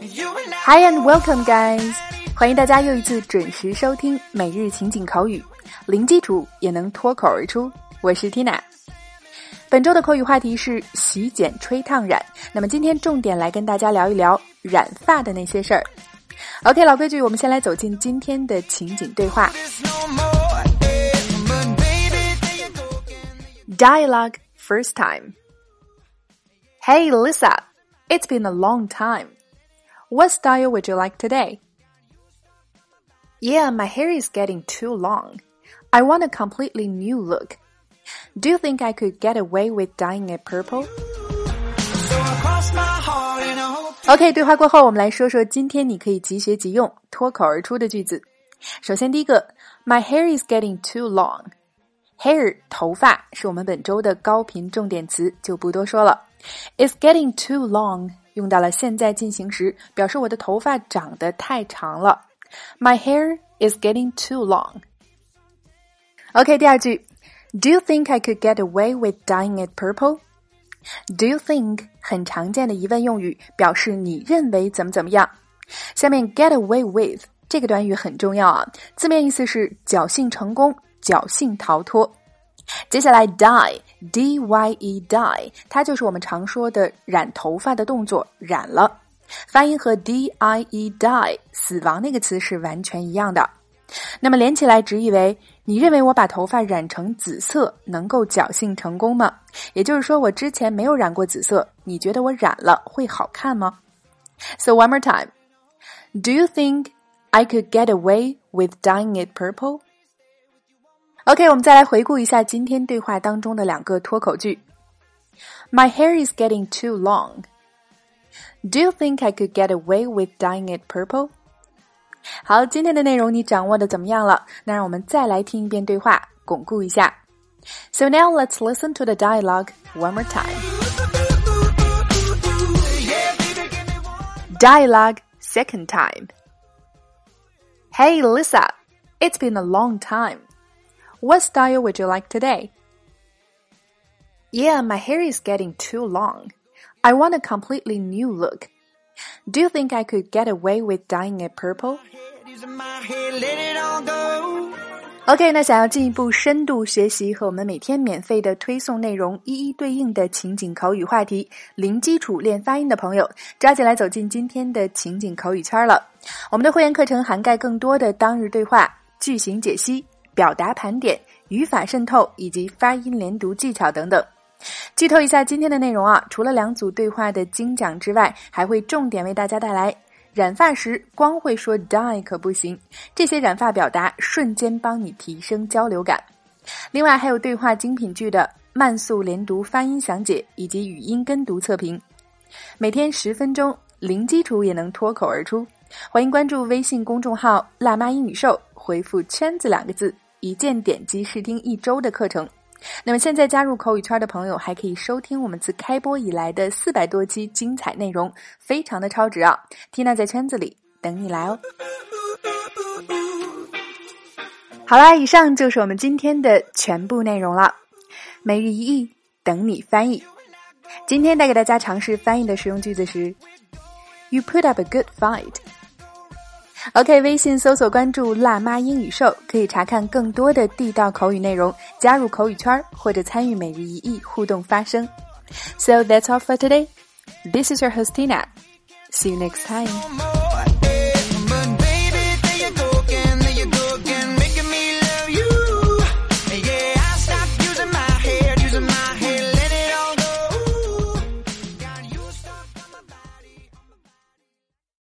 Hi and welcome, guys！欢迎大家又一次准时收听每日情景口语，零基础也能脱口而出。我是 Tina。本周的口语话题是洗剪吹烫染。那么今天重点来跟大家聊一聊染发的那些事儿。OK，老规矩，我们先来走进今天的情景对话。Dialogue first time. Hey Lisa, it's been a long time. What style would you like today? Yeah, my hair is getting too long. I want a completely new look. Do you think I could get away with dyeing it purple? OK，对话过后，我们来说说今天你可以即学即用、脱口而出的句子。首先，第一个，My hair is getting too long. Hair 头发是我们本周的高频重点词，就不多说了。It's getting too long 用到了现在进行时，表示我的头发长得太长了。My hair is getting too long. OK，第二句，Do you think I could get away with dying it purple? Do you think 很常见的疑问用语，表示你认为怎么怎么样。下面 get away with 这个短语很重要啊，字面意思是侥幸成功、侥幸逃脱。接下来 dye d y e dye，它就是我们常说的染头发的动作，染了。发音和 d i e die 死亡那个词是完全一样的。那么连起来直译为：你认为我把头发染成紫色能够侥幸成功吗？也就是说，我之前没有染过紫色，你觉得我染了会好看吗？So one more time. Do you think I could get away with dyeing it purple? OK，我们再来回顾一下今天对话当中的两个脱口句。My hair is getting too long. Do you think I could get away with dyeing it purple? 好，今天的内容你掌握的怎么样了？那让我们再来听一遍对话，巩固一下。So now let's listen to the dialogue one more time. Dialogue second time. Hey Lisa, it's been a long time. What style would you like today? Yeah, my hair is getting too long. I want a completely new look. Do you think I could get away with dyeing it purple? OK，那想要进一步深度学习和我们每天免费的推送内容一一对应的情景口语话题，零基础练发音的朋友，抓紧来走进今天的情景口语圈了。我们的会员课程涵盖更多的当日对话、句型解析。 表达盘点、语法渗透以及发音连读技巧等等。剧透一下今天的内容啊，除了两组对话的精讲之外，还会重点为大家带来染发时光会说 die 可不行，这些染发表达瞬间帮你提升交流感。另外还有对话精品剧的慢速连读发音详解以及语音跟读测评，每天十分钟，零基础也能脱口而出。欢迎关注微信公众号“辣妈英语秀”，回复“圈子”两个字。一键点击试听一周的课程，那么现在加入口语圈的朋友还可以收听我们自开播以来的四百多期精彩内容，非常的超值啊！Tina 在圈子里等你来哦。好啦，以上就是我们今天的全部内容了。每日一译，等你翻译。今天带给大家尝试翻译的实用句子是：You put up a good fight。OK，微信搜索关注“辣妈英语秀”，可以查看更多的地道口语内容，加入口语圈或者参与每日一亿互动发声。So that's all for today. This is your host Tina. See you next time.